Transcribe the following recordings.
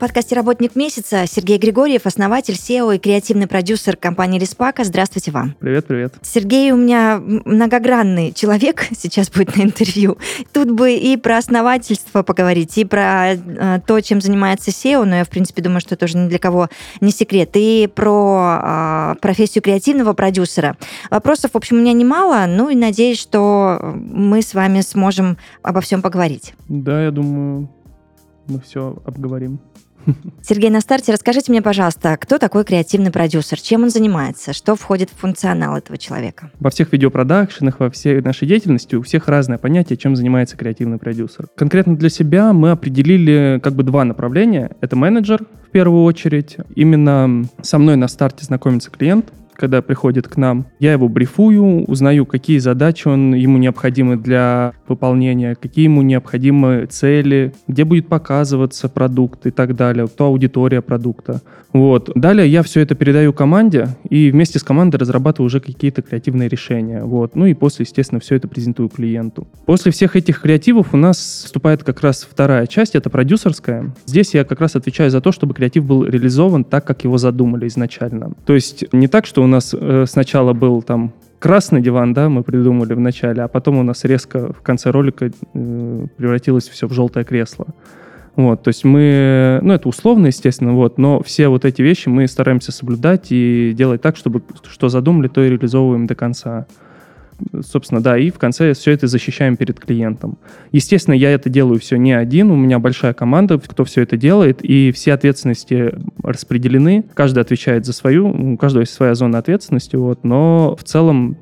Подкасте «Работник месяца» Сергей Григорьев, основатель, SEO и креативный продюсер компании Респака. Здравствуйте вам. Привет, привет. Сергей у меня многогранный человек, сейчас будет на интервью. Тут бы и про основательство поговорить, и про э, то, чем занимается SEO, но я, в принципе, думаю, что тоже ни для кого не секрет, и про э, профессию креативного продюсера. Вопросов, в общем, у меня немало, ну и надеюсь, что мы с вами сможем обо всем поговорить. Да, я думаю, мы все обговорим. Сергей, на старте расскажите мне, пожалуйста, кто такой креативный продюсер, чем он занимается, что входит в функционал этого человека? Во всех видеопродакшенах, во всей нашей деятельности у всех разное понятие, чем занимается креативный продюсер. Конкретно для себя мы определили как бы два направления. Это менеджер, в первую очередь. Именно со мной на старте знакомится клиент, когда приходит к нам. Я его брифую, узнаю, какие задачи он, ему необходимы для выполнения, какие ему необходимы цели, где будет показываться продукт и так далее, кто аудитория продукта. Вот. Далее я все это передаю команде и вместе с командой разрабатываю уже какие-то креативные решения. Вот. Ну и после, естественно, все это презентую клиенту. После всех этих креативов у нас вступает как раз вторая часть, это продюсерская. Здесь я как раз отвечаю за то, чтобы креатив был реализован так, как его задумали изначально. То есть не так, что у нас э, сначала был там красный диван, да, мы придумали в начале, а потом у нас резко в конце ролика э, превратилось все в желтое кресло. Вот, то есть мы, ну это условно, естественно, вот, но все вот эти вещи мы стараемся соблюдать и делать так, чтобы что задумали, то и реализовываем до конца. Собственно, да, и в конце все это защищаем перед клиентом. Естественно, я это делаю все не один, у меня большая команда, кто все это делает, и все ответственности распределены, каждый отвечает за свою, у каждого есть своя зона ответственности, вот, но в целом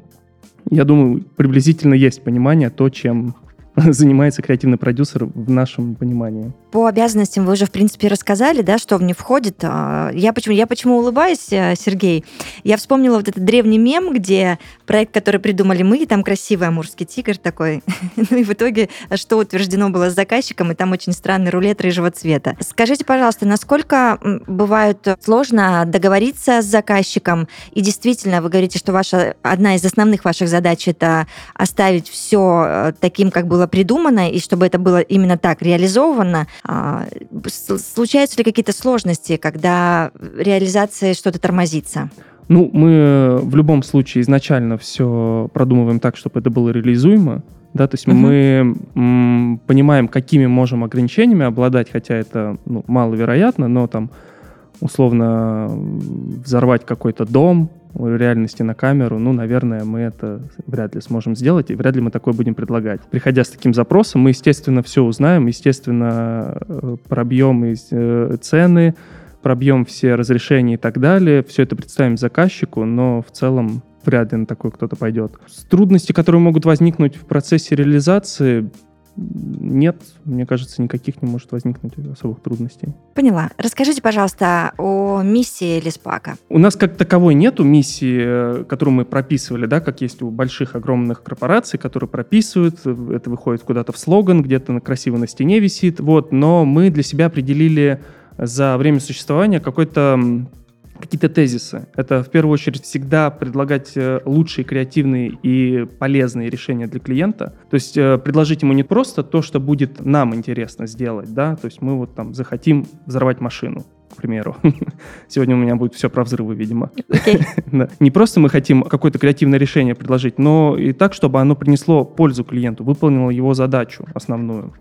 я думаю, приблизительно есть понимание то, чем занимается креативный продюсер в нашем понимании. По обязанностям вы уже, в принципе, рассказали, да, что в них входит. А, я почему, я почему улыбаюсь, э, Сергей? Я вспомнила вот этот древний мем, где проект, который придумали мы, там красивый амурский тигр такой. ну и в итоге, что утверждено было с заказчиком, и там очень странный рулет рыжего цвета. Скажите, пожалуйста, насколько бывает сложно договориться с заказчиком? И действительно, вы говорите, что ваша одна из основных ваших задач это оставить все э, таким, как было придумано, и чтобы это было именно так реализовано. А, случаются ли какие-то сложности, когда реализация что-то тормозится? Ну, мы в любом случае изначально все продумываем так, чтобы это было реализуемо. Да, то есть uh-huh. мы м, понимаем, какими можем ограничениями обладать, хотя это ну, маловероятно, но там условно взорвать какой-то дом, реальности на камеру, ну, наверное, мы это вряд ли сможем сделать, и вряд ли мы такое будем предлагать. Приходя с таким запросом, мы, естественно, все узнаем, естественно, э, пробьем э, цены, пробьем все разрешения и так далее, все это представим заказчику, но в целом вряд ли на такой кто-то пойдет. Трудности, которые могут возникнуть в процессе реализации, нет, мне кажется, никаких не может возникнуть особых трудностей. Поняла. Расскажите, пожалуйста, о миссии Леспака. У нас как таковой нету миссии, э, которую мы прописывали, да, как есть у больших огромных корпораций, которые прописывают, это выходит куда-то в слоган, где-то красиво на стене висит, вот, но мы для себя определили за время существования какой-то какие-то тезисы. Это в первую очередь всегда предлагать э, лучшие, креативные и полезные решения для клиента. То есть э, предложить ему не просто то, что будет нам интересно сделать, да, то есть мы вот там захотим взорвать машину, к примеру. Сегодня у меня будет все про взрывы, видимо. Okay. да. Не просто мы хотим какое-то креативное решение предложить, но и так, чтобы оно принесло пользу клиенту, выполнило его задачу основную.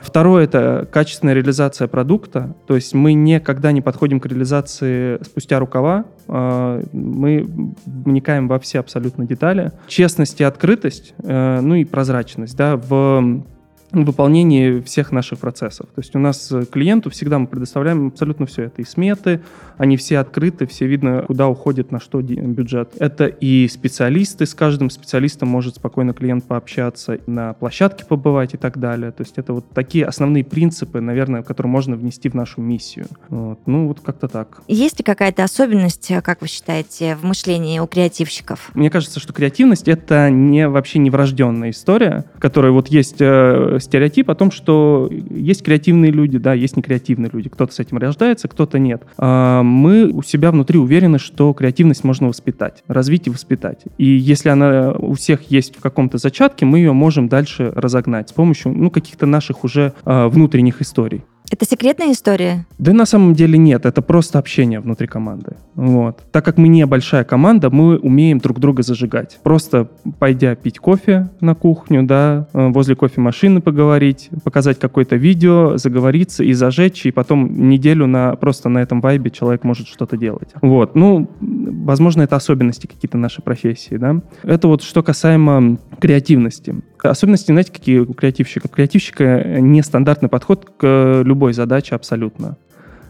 Второе – это качественная реализация продукта. То есть мы никогда не подходим к реализации спустя рукава. А, мы вникаем во все абсолютно детали. Честность и открытость, э, ну и прозрачность да, в выполнении всех наших процессов. То есть у нас клиенту всегда мы предоставляем абсолютно все. Это и сметы, они все открыты, все видно, куда уходит, на что бюджет. Это и специалисты, с каждым специалистом может спокойно клиент пообщаться, на площадке побывать и так далее. То есть это вот такие основные принципы, наверное, которые можно внести в нашу миссию. Вот. Ну, вот как-то так. Есть ли какая-то особенность, как вы считаете, в мышлении у креативщиков? Мне кажется, что креативность — это не вообще не врожденная история, которая вот есть э, стереотип о том, что есть креативные люди, да, есть некреативные люди. Кто-то с этим рождается, кто-то нет. А мы у себя внутри уверены, что креативность можно воспитать, развить и воспитать. И если она у всех есть в каком-то зачатке, мы ее можем дальше разогнать с помощью ну, каких-то наших уже э, внутренних историй. Это секретная история? Да на самом деле нет, это просто общение внутри команды. Вот. Так как мы не большая команда, мы умеем друг друга зажигать. Просто пойдя пить кофе на кухню, да, э, возле кофемашины поговорить, показать какое-то видео, заговориться и зажечь, и потом неделю на, просто на этом вайбе человек может что-то делать. Вот. Ну, возможно, это особенности какие-то нашей профессии, да. Это вот что касаемо креативности. Особенности, знаете, какие у креативщика? У креативщика нестандартный подход к любой задаче абсолютно.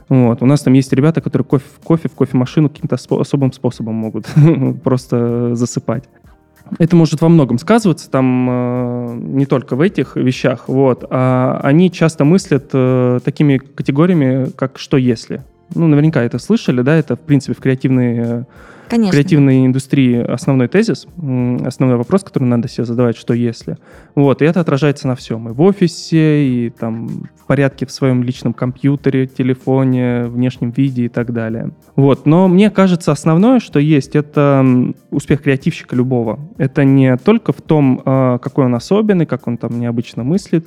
Вот. У нас там есть ребята, которые кофе, кофе в кофемашину каким-то особым способом могут просто засыпать. Это может во многом сказываться, там э, не только в этих вещах, вот, а они часто мыслят э, такими категориями, как «что если?». Ну, наверняка это слышали, да, это, в принципе, в креативной э, Конечно. креативной индустрии основной тезис, основной вопрос, который надо себе задавать, что если. Вот, и это отражается на всем. И в офисе, и там в порядке в своем личном компьютере, телефоне, внешнем виде и так далее. Вот, но мне кажется, основное, что есть, это успех креативщика любого. Это не только в том, а, какой он особенный, как он там необычно мыслит,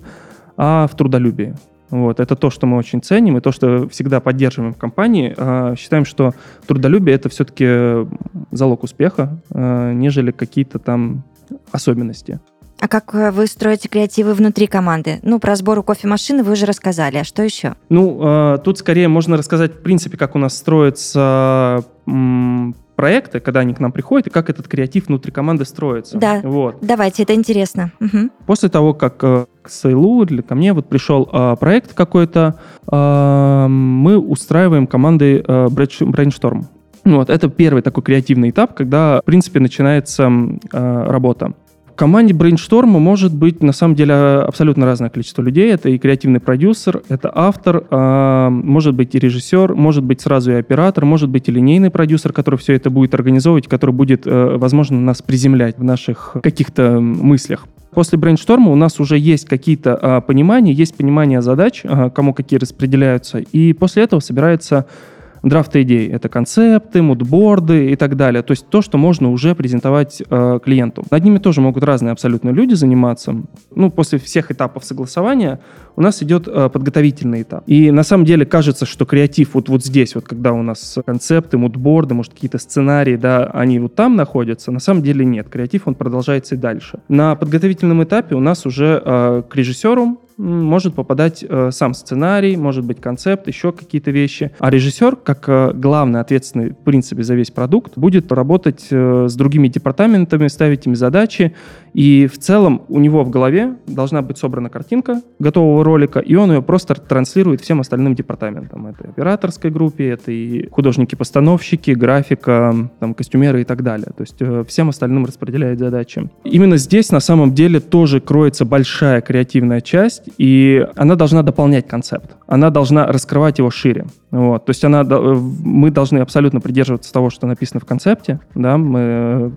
а в трудолюбии. Вот, это то, что мы очень ценим, и то, что всегда поддерживаем в компании. А, считаем, что трудолюбие — это все-таки залог успеха, а, нежели какие-то там особенности. А как э, вы строите креативы внутри команды? Ну, про сбору кофемашины вы уже рассказали, а что еще? Ну, а, тут скорее можно рассказать, в принципе, как у нас строится проекты, когда они к нам приходят, и как этот креатив внутри команды строится. Да, вот. давайте, это интересно. Угу. После того, как э, к Сейлу или ко мне вот пришел э, проект какой-то, э, мы устраиваем команды э, брейншторм. Вот, это первый такой креативный этап, когда, в принципе, начинается э, работа. В команде брейншторма может быть на самом деле абсолютно разное количество людей. Это и креативный продюсер, это автор, э, может быть и режиссер, может быть сразу и оператор, может быть и линейный продюсер, который все это будет организовывать, который будет, э, возможно, нас приземлять в наших каких-то мыслях. После брейншторма у нас уже есть какие-то э, понимания, есть понимание задач, э, кому какие распределяются, и после этого собирается драфты идей. Это концепты, мудборды и так далее. То есть то, что можно уже презентовать э, клиенту. Над ними тоже могут разные абсолютно люди заниматься. Ну, после всех этапов согласования у нас идет э, подготовительный этап. И на самом деле кажется, что креатив вот, вот здесь, вот когда у нас концепты, мудборды, может, какие-то сценарии, да, они вот там находятся. На самом деле нет. Креатив, он продолжается и дальше. На подготовительном этапе у нас уже э, к режиссеру может попадать э, сам сценарий, может быть концепт, еще какие-то вещи. А режиссер, как э, главный ответственный, в принципе, за весь продукт, будет работать э, с другими департаментами, ставить им задачи. И в целом у него в голове должна быть собрана картинка готового ролика, и он ее просто транслирует всем остальным департаментам. Это операторской группе, это и художники-постановщики, графика, там, костюмеры и так далее. То есть э, всем остальным распределяет задачи. Именно здесь на самом деле тоже кроется большая креативная часть, и она должна дополнять концепт. Она должна раскрывать его шире. Вот. То есть она, э, мы должны абсолютно придерживаться того, что написано в концепте. Да? Мы э,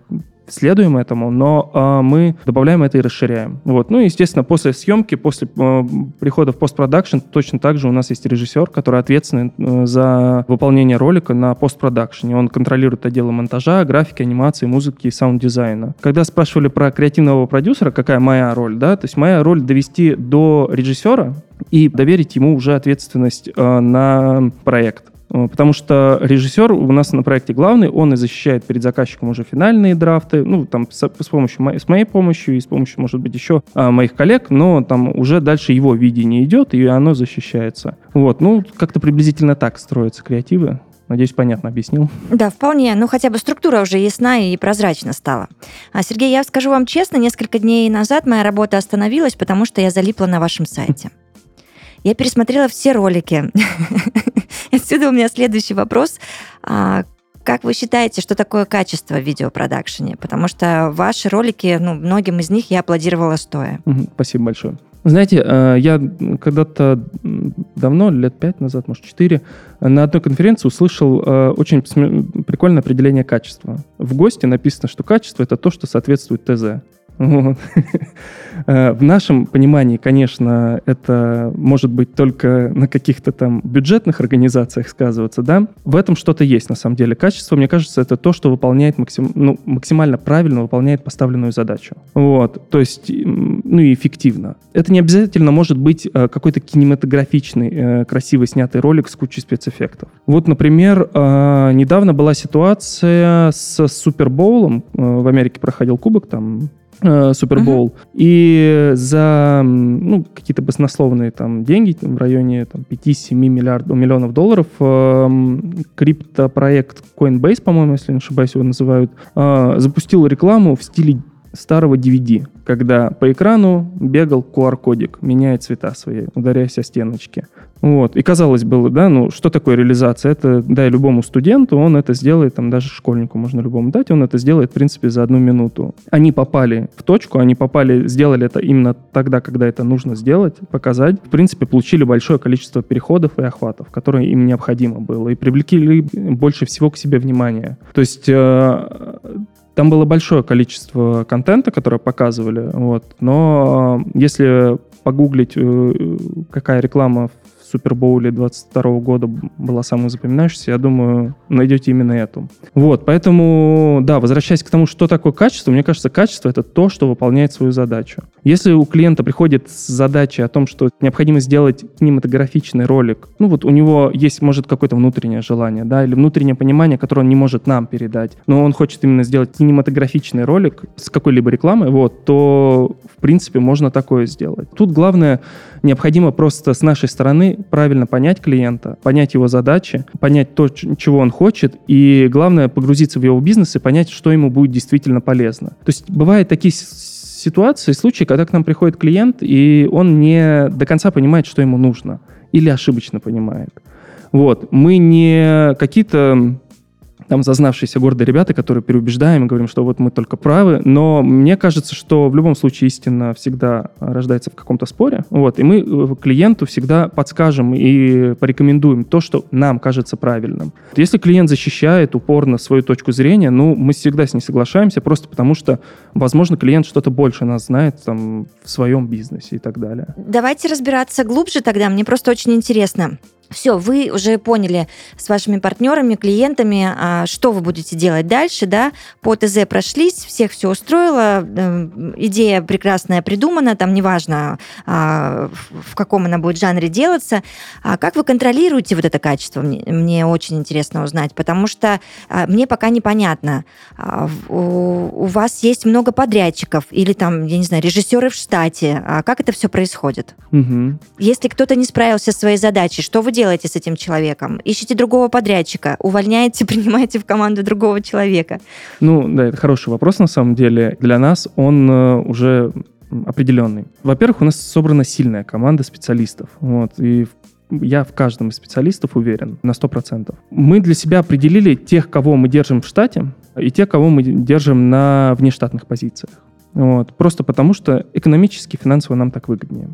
следуем этому, но э, мы добавляем это и расширяем. Вот. Ну и, естественно, после съемки, после э, прихода в постпродакшн, точно так же у нас есть режиссер, который ответственен э, за выполнение ролика на постпродакшне. Он контролирует отделы монтажа, графики, анимации, музыки и саунд-дизайна. Когда спрашивали про креативного продюсера, какая моя роль, да, то есть моя роль довести до режиссера и доверить ему уже ответственность э, на проект. Э, потому что режиссер у нас на проекте главный, он и защищает перед заказчиком уже финальные драфты, ну, там, с, с помощью, с моей помощью и с помощью, может быть, еще а, моих коллег, но там уже дальше его видение идет, и оно защищается. Вот, ну, как-то приблизительно так строятся креативы. Надеюсь, понятно объяснил. Да, вполне. Ну, хотя бы структура уже ясна и прозрачна стала. А, Сергей, я скажу вам честно, несколько дней назад моя работа остановилась, потому что я залипла на вашем сайте. Я пересмотрела все ролики. Отсюда у меня следующий вопрос. А, как вы считаете, что такое качество в видеопродакшене? Потому что ваши ролики, ну, многим из них я аплодировала стоя. Спасибо большое. Знаете, э, я когда-то давно, лет пять назад, может, четыре, на одной конференции услышал э, очень прикольное определение качества. В ГОСТе написано, что качество — это то, что соответствует ТЗ. Вот. Э, В нашем понимании, конечно, это может быть только на каких-то там бюджетных организациях сказываться, да. В этом что-то есть, на самом деле. Качество, мне кажется, это то, что выполняет максим... ну, максимально правильно выполняет поставленную задачу. Вот. То есть, ну и эффективно. Это не обязательно может быть э, какой-то кинематографичный, э, красиво снятый ролик с кучей спецэффектов. Вот, например, недавно была ситуация с Супербоулом. В Америке проходил кубок, там э, Супербоул. И за ну, какие-то баснословные там деньги там, в районе там, 5-7 миллиардов, миллионов долларов эм, криптопроект Coinbase, по-моему, если не ошибаюсь, его называют, э, запустил рекламу в стиле старого DVD, когда по экрану бегал QR-кодик, меняя цвета свои, ударяясь о стеночки. Вот. И казалось бы, да, ну что такое реализация? Это дай любому студенту, он это сделает, там даже школьнику можно любому дать, он это сделает, в принципе, за одну минуту. Они попали в точку, они попали, сделали это именно тогда, когда это нужно сделать, показать. В принципе, получили большое количество переходов и охватов, которые им необходимо было, и привлекли больше всего к себе внимания. То есть э, там было большое количество контента, которое показывали, вот, но э, если погуглить, э, какая реклама Супербоуле 22 года была самой запоминающейся, я думаю, найдете именно эту. Вот, поэтому, да, возвращаясь к тому, что такое качество, мне кажется, качество — это то, что выполняет свою задачу. Если у клиента приходит с задачей о том, что необходимо сделать кинематографичный ролик, ну вот у него есть, может, какое-то внутреннее желание, да, или внутреннее понимание, которое он не может нам передать, но он хочет именно сделать кинематографичный ролик с какой-либо рекламой, вот, то, в принципе, можно такое сделать. Тут главное, необходимо просто с нашей стороны правильно понять клиента, понять его задачи, понять то, чего он хочет, и главное погрузиться в его бизнес и понять, что ему будет действительно полезно. То есть бывают такие ситуации, случаи, когда к нам приходит клиент, и он не до конца понимает, что ему нужно, или ошибочно понимает. Вот. Мы не какие-то там зазнавшиеся гордые ребята, которые переубеждаем и говорим, что вот мы только правы, но мне кажется, что в любом случае истина всегда рождается в каком-то споре, вот, и мы э, клиенту всегда подскажем и порекомендуем то, что нам кажется правильным. Если клиент защищает упорно свою точку зрения, ну, мы всегда с ней соглашаемся, просто потому что, возможно, клиент что-то больше нас знает там в своем бизнесе и так далее. Давайте разбираться глубже тогда. Мне просто очень интересно. Все, вы уже поняли с вашими партнерами, клиентами, а, что вы будете делать дальше, да? По ТЗ прошлись, всех все устроило, э, идея прекрасная придумана, там неважно, а, в каком она будет жанре делаться. А как вы контролируете вот это качество? Мне, мне очень интересно узнать, потому что а, мне пока непонятно. У, у вас есть много подрядчиков или там, я не знаю, режиссеры в штате. А как это все происходит? Мгм. Если кто-то не справился со своей задачей, что вы делаете с этим человеком? Ищите другого подрядчика, увольняете, принимаете в команду другого человека. Ну, да, это хороший вопрос на самом деле. Для нас он э, уже определенный. Во-первых, у нас собрана сильная команда специалистов. Вот, и я в каждом из специалистов уверен на 100%. Мы для себя определили тех, кого мы держим в штате, и тех, кого мы держим на внештатных позициях. Вот. Просто потому, что экономически, финансово нам так выгоднее.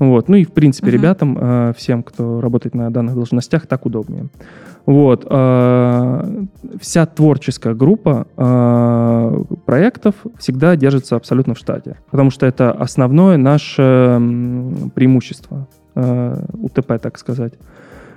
Вот. Ну и, в принципе, Мгм. ребятам, э, всем, кто работает на данных должностях, так удобнее. Вот. э, Вся творческая группа э, проектов всегда держится абсолютно в штате, потому что это основное наше преимущество, э, УТП, так сказать.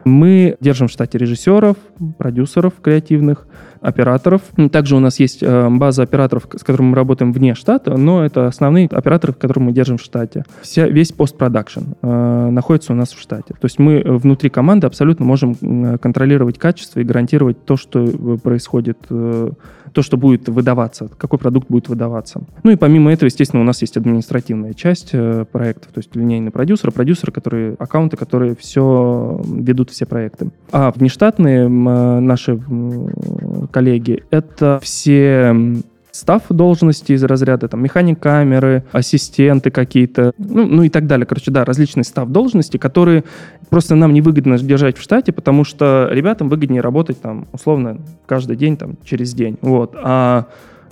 Мы держим в штате режиссеров, продюсеров креативных, операторов. Также у нас есть э, база операторов, с которыми мы работаем вне штата, но это основные операторы, которые мы держим в штате. Вся, весь постпродакшн э, находится у нас в штате. То есть мы внутри команды абсолютно можем контролировать качество и гарантировать то, что происходит э, то, что будет выдаваться, какой продукт будет выдаваться. Ну и помимо этого, естественно, у нас есть административная часть э, проектов, то есть линейный продюсер, продюсеры, которые, аккаунты, которые все ведут все проекты. А внештатные э, наши коллеги — это все став должности из разряда там механик камеры, ассистенты какие-то, ну, ну и так далее. Короче, да, различные став должности, которые просто нам невыгодно держать в штате, потому что ребятам выгоднее работать там условно каждый день, там через день. Вот. А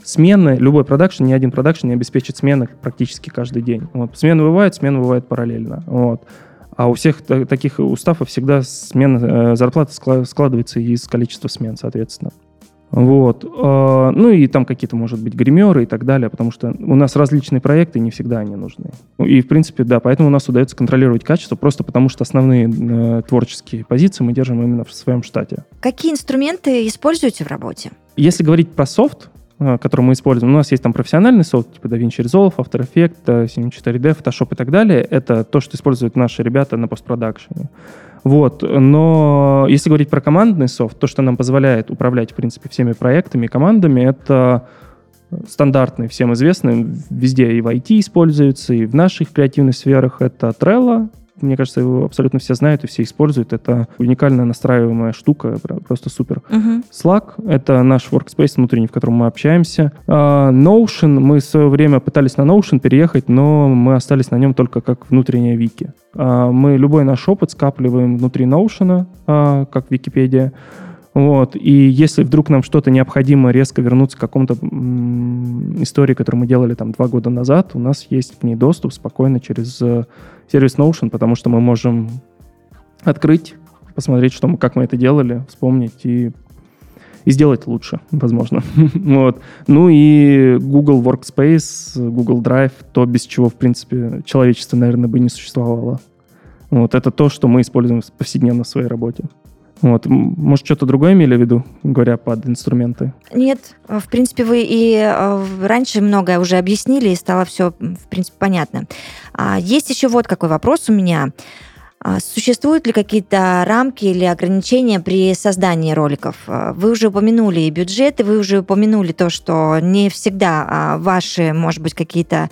смены, любой продакшн, ни один продакшн не обеспечит смены практически каждый день. Вот. Смены бывают, смены бывают параллельно. Вот. А у всех таких уставов всегда смена, э, зарплата складывается из количества смен, соответственно. Вот. А, ну и там какие-то, может быть, гримеры и так далее, потому что у нас различные проекты, и не всегда они нужны. Ну и, в принципе, да, поэтому у нас удается контролировать качество, просто потому что основные э, творческие позиции мы держим именно в своем штате. Какие инструменты используете в работе? Если говорить про софт, э, который мы используем. У нас есть там профессиональный софт, типа DaVinci Resolve, After Effects, Cinema 4D, Photoshop и так далее. Это то, что используют наши ребята на постпродакшене. Вот. Но если говорить про командный софт, то, что нам позволяет управлять, в принципе, всеми проектами и командами, это стандартный, всем известный, везде и в IT используется, и в наших креативных сферах это Trello, мне кажется, его абсолютно все знают и все используют. Это уникальная настраиваемая штука, просто супер. Uh-huh. Slack — это наш workspace внутренний, в котором мы общаемся. Uh, Notion, мы в свое время пытались на Notion переехать, но мы остались на нем только как внутренняя вики. Uh, мы любой наш опыт скапливаем внутри Notion, uh, как Википедия. Вот. И если вдруг нам что-то необходимо резко вернуться к какому-то истории, которую мы делали там два года назад, у нас есть к ней доступ спокойно через э, сервис Notion, потому что мы можем открыть, посмотреть, что мы, как мы это делали, вспомнить и, и сделать лучше, возможно. вот. Ну и Google Workspace, Google Drive, то, без чего, в принципе, человечество, наверное, бы не существовало. Вот это то, что мы используем повседневно в своей работе. Вот. Может, что-то другое имели в виду, говоря под инструменты? Нет, в принципе, вы и э, раньше многое уже объяснили, и стало все, в принципе, понятно. А есть еще вот какой вопрос у меня. А существуют ли какие-то рамки или ограничения при создании роликов? А вы уже упомянули и бюджеты, вы уже упомянули то, что не всегда ваши, может быть, какие-то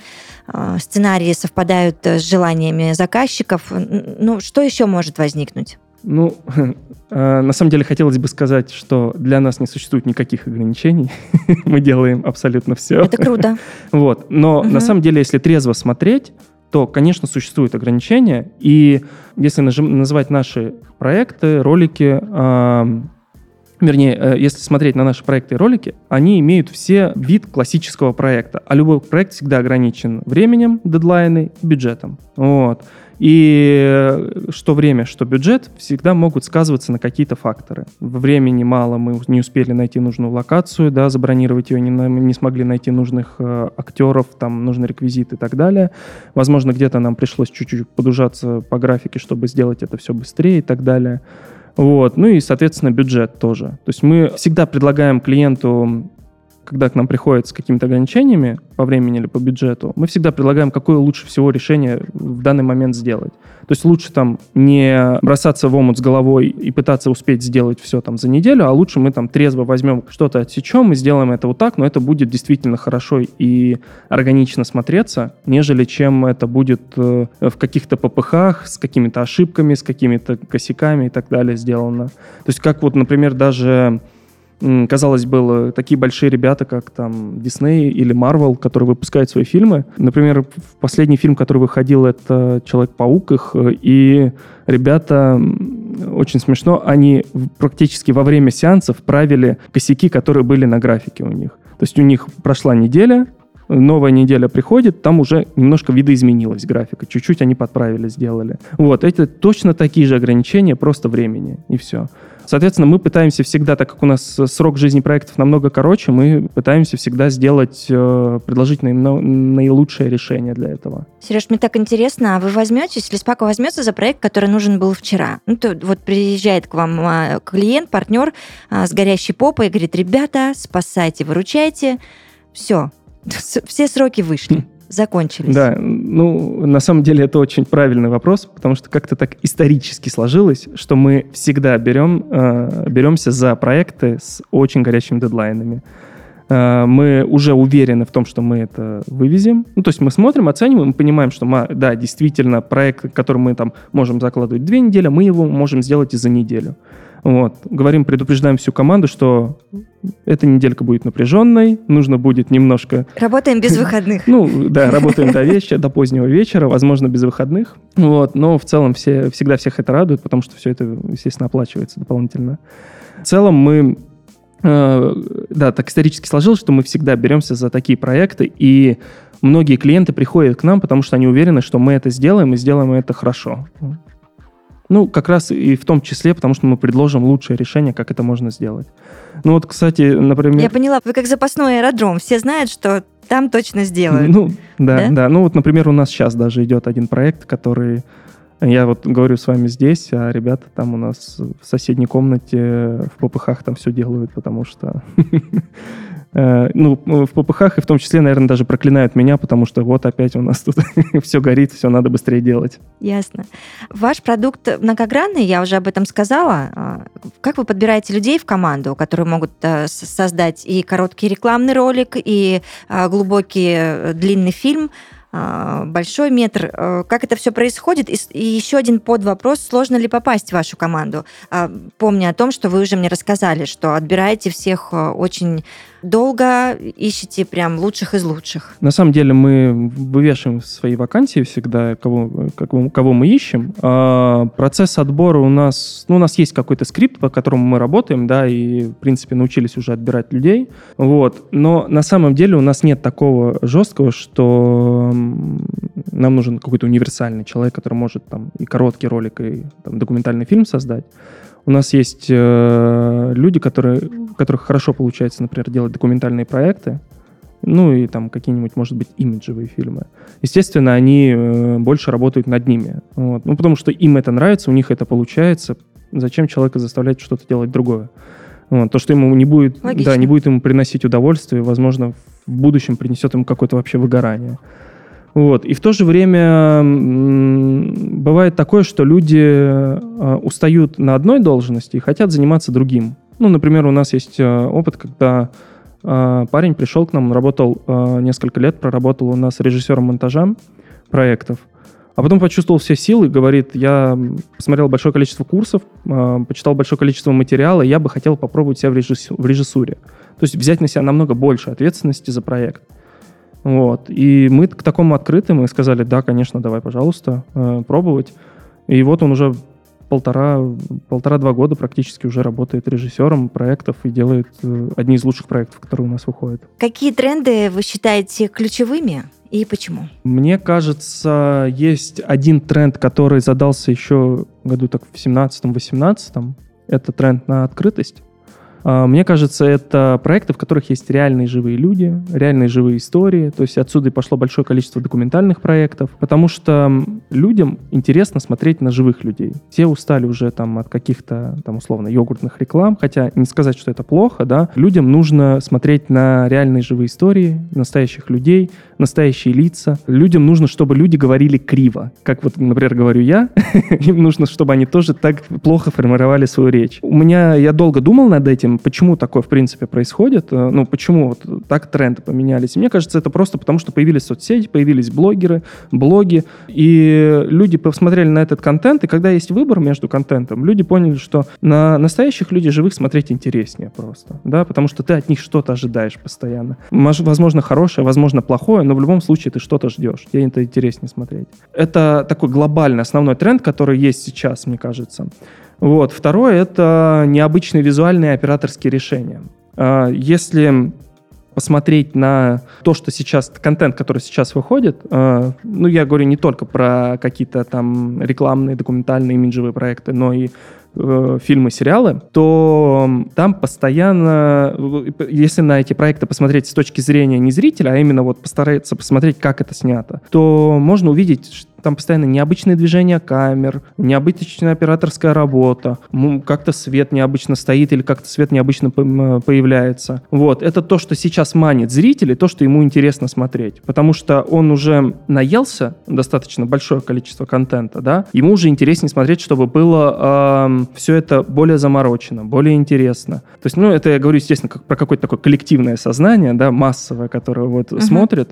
сценарии совпадают с желаниями заказчиков. Ну, что еще может возникнуть? Ну, э, на самом деле хотелось бы сказать, что для нас не существует никаких ограничений. Мы делаем абсолютно все. Это круто. Вот. Но угу. на самом деле, если трезво смотреть, то, конечно, существуют ограничения. И если называть наши проекты, ролики, э, вернее, э, если смотреть на наши проекты и ролики, они имеют все вид классического проекта. А любой проект всегда ограничен временем, дедлайны, бюджетом. Вот. И э, что время, что бюджет всегда могут сказываться на какие-то факторы. Времени мало, мы не успели найти нужную локацию, да, забронировать ее, не, не смогли найти нужных э, актеров, там, нужный реквизит и так далее. Возможно, где-то нам пришлось чуть-чуть подужаться по графике, чтобы сделать это все быстрее и так далее. Вот. Ну и, соответственно, бюджет тоже. То есть мы всегда предлагаем клиенту когда к нам приходят с какими-то ограничениями по времени или по бюджету, мы всегда предлагаем, какое лучше всего решение в данный момент сделать. То есть лучше там не бросаться в омут с головой и пытаться успеть сделать все там за неделю, а лучше мы там трезво возьмем что-то отсечем и сделаем это вот так, но это будет действительно хорошо и органично смотреться, нежели чем это будет э, в каких-то попыхах, с какими-то ошибками, с какими-то косяками и так далее сделано. То есть как вот, например, даже казалось бы, такие большие ребята, как там Disney или Marvel, которые выпускают свои фильмы. Например, последний фильм, который выходил, это Человек-паук их, и ребята, очень смешно, они практически во время сеансов правили косяки, которые были на графике у них. То есть у них прошла неделя, новая неделя приходит, там уже немножко видоизменилась графика, чуть-чуть они подправили, сделали. Вот, это точно такие же ограничения, просто времени, и все. Соответственно, мы пытаемся всегда, так как у нас срок жизни проектов намного короче, мы пытаемся всегда сделать, э, предложить наи- наилучшее решение для этого. Сереж, мне так интересно, а вы возьметесь, или Спака возьмется за проект, который нужен был вчера? Ну, то вот приезжает к вам а, клиент, партнер а, с горящей попой и говорит, ребята, спасайте, выручайте. Все, все сроки вышли, закончились. Да, ну, на самом деле это очень правильный вопрос, потому что как-то так исторически сложилось, что мы всегда берем, э, беремся за проекты с очень горячими дедлайнами. Э, мы уже уверены в том, что мы это вывезем. Ну, то есть мы смотрим, оцениваем, понимаем, что, мы, да, действительно, проект, который мы там можем закладывать две недели, мы его можем сделать и за неделю. Вот. Говорим, предупреждаем всю команду, что эта неделька будет напряженной, нужно будет немножко... Работаем без выходных. Ну, да, работаем до вечера, до позднего вечера, возможно, без выходных. Вот. Но в целом все, всегда всех это радует, потому что все это, естественно, оплачивается дополнительно. В целом мы э, да, так исторически сложилось, что мы всегда беремся за такие проекты, и многие клиенты приходят к нам, потому что они уверены, что мы это сделаем, и сделаем это хорошо. Ну, как раз и в том числе, потому что мы предложим лучшее решение, как это можно сделать. Ну вот, кстати, например... Я поняла, вы как запасной аэродром. Все знают, что там точно сделают. Ну, да, Да? да, Ну вот, например, у нас сейчас даже идет один проект, который... Я вот говорю с вами здесь, а ребята там у нас в соседней комнате в ППХ там все делают, потому что... э, Ну, в ППХ и в том числе, наверное, даже проклинают меня, потому что вот опять у нас тут все горит, все надо быстрее делать. Ясно. Ваш продукт многогранный, я уже об этом сказала. А, Как вы подбираете людей в команду, которые могут э, создать и короткий рекламный ролик, и а, глубокий э, длинный фильм, а, большой метр? Как это все происходит? И еще один подвопрос, сложно ли попасть в вашу команду? Помня о том, что вы уже мне рассказали, что отбираете всех очень долго, ищете прям лучших из лучших. На самом деле мы вывешиваем свои вакансии всегда, кого, кого, кого мы ищем. А процесс отбора у нас... Ну, у нас есть какой-то скрипт, по которому мы работаем, да, и, в принципе, научились уже отбирать людей. Вот. Но на самом деле у нас нет такого жесткого, что нам нужен какой-то универсальный человек, который может там и короткий ролик, и там, документальный фильм создать. У нас есть э, люди, которые, у которых хорошо получается, например, делать документальные проекты, ну и там какие-нибудь, может быть, имиджевые фильмы. Естественно, они э, больше работают над ними. Вот. Ну, потому что им это нравится, у них это получается. Зачем человека заставлять что-то делать другое? Вот. То, что ему не будет, Логично. да, не будет ему приносить удовольствие, возможно, в будущем принесет ему какое-то вообще выгорание. Вот. И в то же время бывает такое, что люди э, устают на одной должности и хотят заниматься другим. Ну, например, у нас есть э, опыт, когда э, парень пришел к нам, он работал э, несколько лет, проработал у нас режиссером монтажа проектов, а потом почувствовал все силы и говорит, я посмотрел большое количество курсов, э, почитал большое количество материала, я бы хотел попробовать себя в, режиссу- в режиссуре. То есть взять на себя намного больше ответственности за проект. Вот. И мы к такому открыты, мы сказали, да, конечно, давай, пожалуйста, э, пробовать. И вот он уже полтора, полтора-два года практически уже работает режиссером проектов и делает э, одни из лучших проектов, которые у нас выходят. Какие тренды вы считаете ключевыми и почему? Мне кажется, есть один тренд, который задался еще году так в 17-18. Это тренд на открытость. А, Мне кажется, это проекты, в которых есть реальные живые люди, реальные живые истории. То есть отсюда и пошло большое количество документальных проектов, потому что людям интересно смотреть на живых людей. Все устали уже там от каких-то, там, условно, йогуртных реклам, хотя не сказать, что это плохо, да. Людям нужно смотреть на реальные живые истории, настоящих людей, настоящие лица. Людям нужно, чтобы люди говорили криво. Как вот, например, говорю я, им нужно, чтобы они тоже так плохо формировали свою речь. У меня, я долго думал над этим, почему такое, в принципе, происходит, э, ну, почему вот так тренды поменялись. Мне кажется, это просто потому, что появились соцсети, появились блогеры, блоги, и люди посмотрели на этот контент, и когда есть выбор между контентом, люди поняли, что на настоящих людей живых смотреть интереснее просто, да, потому что ты от них что-то ожидаешь постоянно. Мож- Возможно, хорошее, возможно, плохое, но в любом случае ты что-то ждешь, тебе это интереснее смотреть. Это такой глобальный основной тренд, который есть сейчас, мне кажется. Вот. Второе — это необычные визуальные операторские решения. А, Если посмотреть на то, что сейчас, контент, который сейчас выходит, э, ну, я говорю не только про какие-то там рекламные, документальные, имиджевые проекты, но и э, фильмы, сериалы, то там постоянно, если на эти проекты посмотреть с точки зрения не зрителя, а именно вот постараться посмотреть, как это снято, то можно увидеть, там постоянно необычные движения камер, необычная операторская работа, как-то свет необычно стоит или как-то свет необычно появляется. Вот, это то, что сейчас манит зрителей, то, что ему интересно смотреть. Потому что он уже наелся достаточно большое количество контента, да, ему уже интереснее смотреть, чтобы было э, все это более заморочено, более интересно. То есть, ну, это я говорю, естественно, как, про какое-то такое коллективное сознание, да, массовое, которое вот uh-huh. смотрит.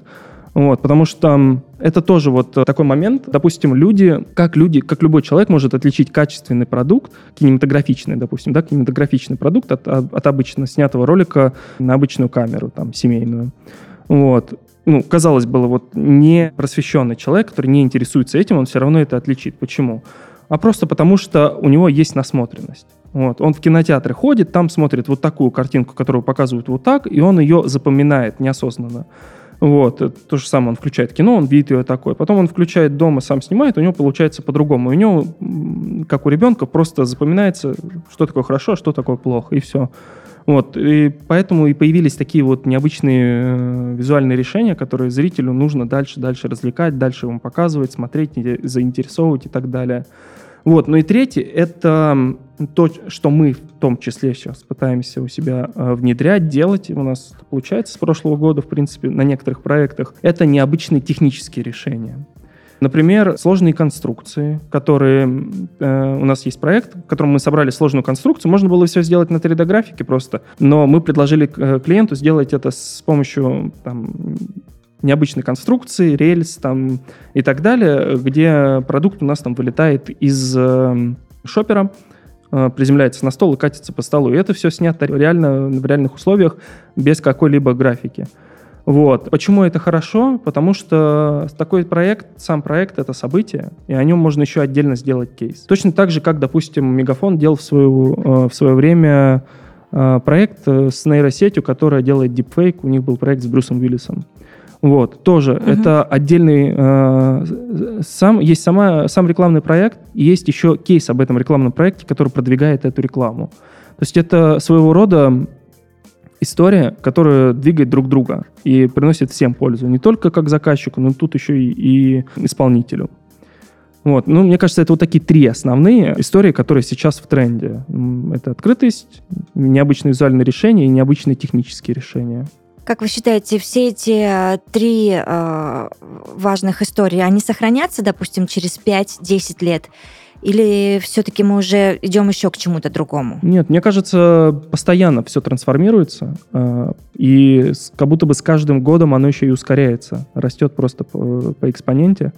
Вот, потому что это тоже вот такой момент. Допустим, люди, как люди, как любой человек может отличить качественный продукт, кинематографичный, допустим, да, кинематографичный продукт от, от обычно снятого ролика на обычную камеру, там, семейную. Вот. Ну, казалось бы, вот не просвещенный человек, который не интересуется этим, он все равно это отличит. Почему? А просто потому, что у него есть насмотренность. Вот. Он в кинотеатре ходит, там смотрит вот такую картинку, которую показывают вот так, и он ее запоминает неосознанно. Вот, то же самое, он включает кино, он видит ее такой. Потом он включает дома, сам снимает, у него получается по-другому. У него, как у ребенка, просто запоминается, что такое хорошо, а что такое плохо, и все. Вот, и поэтому и появились такие вот необычные э, визуальные решения, которые зрителю нужно дальше, дальше развлекать, дальше ему показывать, смотреть, заинтересовывать и так далее. Вот. Ну и третье — это то, что мы в том числе сейчас пытаемся у себя э, внедрять, делать. У нас получается с прошлого года, в принципе, на некоторых проектах. Это необычные технические решения. Например, сложные конструкции, которые... Э, у нас есть проект, в котором мы собрали сложную конструкцию. Можно было все сделать на 3D-графике просто, но мы предложили э, клиенту сделать это с помощью там, необычной конструкции, рельс там и так далее, где продукт у нас там вылетает из э, шопера, э, приземляется на стол и катится по столу. И это все снято реально в реальных условиях без какой-либо графики. Вот. Почему это хорошо? Потому что такой проект, сам проект — это событие, и о нем можно еще отдельно сделать кейс. Точно так же, как, допустим, Мегафон делал в, свою, э, в свое время э, проект с нейросетью, которая делает дипфейк. У них был проект с Брюсом Уиллисом. Вот, тоже угу. это отдельный, э, сам, есть сама, сам рекламный проект, и есть еще кейс об этом рекламном проекте, который продвигает эту рекламу. То есть это своего рода история, которая двигает друг друга и приносит всем пользу. Не только как заказчику, но тут еще и, и исполнителю. Вот. Ну, мне кажется, это вот такие три основные истории, которые сейчас в тренде. Это открытость, необычные визуальные решения и необычные технические решения. Как вы считаете, все эти э, три э, важных истории, они сохранятся, допустим, через 5-10 лет? Или все-таки мы уже идем еще к чему-то другому? Нет, мне кажется, постоянно все трансформируется, э, и как будто бы с каждым годом оно еще и ускоряется, растет просто по, по экспоненте.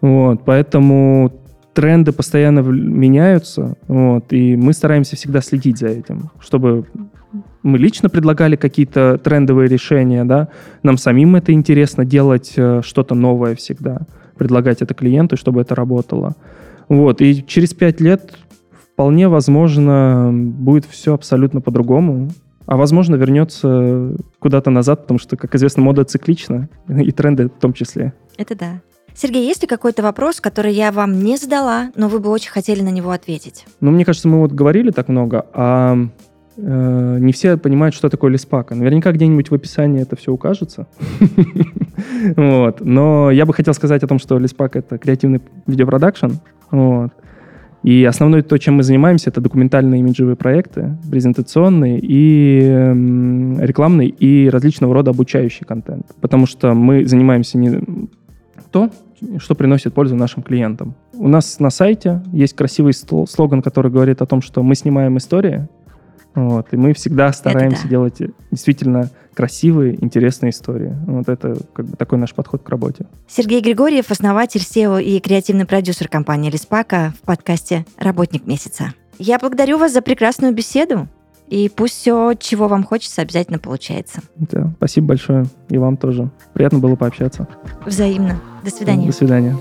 Вот, поэтому тренды постоянно меняются, вот, и мы стараемся всегда следить за этим, чтобы мы лично предлагали какие-то трендовые решения, да, нам самим это интересно делать э, что-то новое всегда, предлагать это клиенту, чтобы это работало. Вот, и через пять лет вполне возможно будет все абсолютно по-другому, а возможно вернется куда-то назад, потому что, как известно, мода циклична, и тренды в том числе. Это да. Сергей, есть ли какой-то вопрос, который я вам не задала, но вы бы очень хотели на него ответить? Ну, мне кажется, мы вот говорили так много, а не все понимают, что такое лиспака. Наверняка где-нибудь в описании это все укажется. Но я бы хотел сказать о том, что лиспак — это креативный видеопродакшн. И основное то, чем мы занимаемся, это документальные имиджевые проекты, презентационные и э, рекламные, и различного рода обучающий контент. Потому что мы занимаемся не то, что приносит пользу нашим клиентам. У нас на сайте есть красивый слоган, который говорит о том, что мы снимаем истории, вот, и мы всегда стараемся да. делать действительно красивые, интересные истории. Вот это как бы такой наш подход к работе. Сергей Григорьев, основатель SEO и креативный продюсер компании Лиспака в подкасте «Работник месяца». Я благодарю вас за прекрасную беседу. И пусть все, чего вам хочется, обязательно получается. Да, спасибо большое. И вам тоже. Приятно было пообщаться. Взаимно. До свидания. До свидания.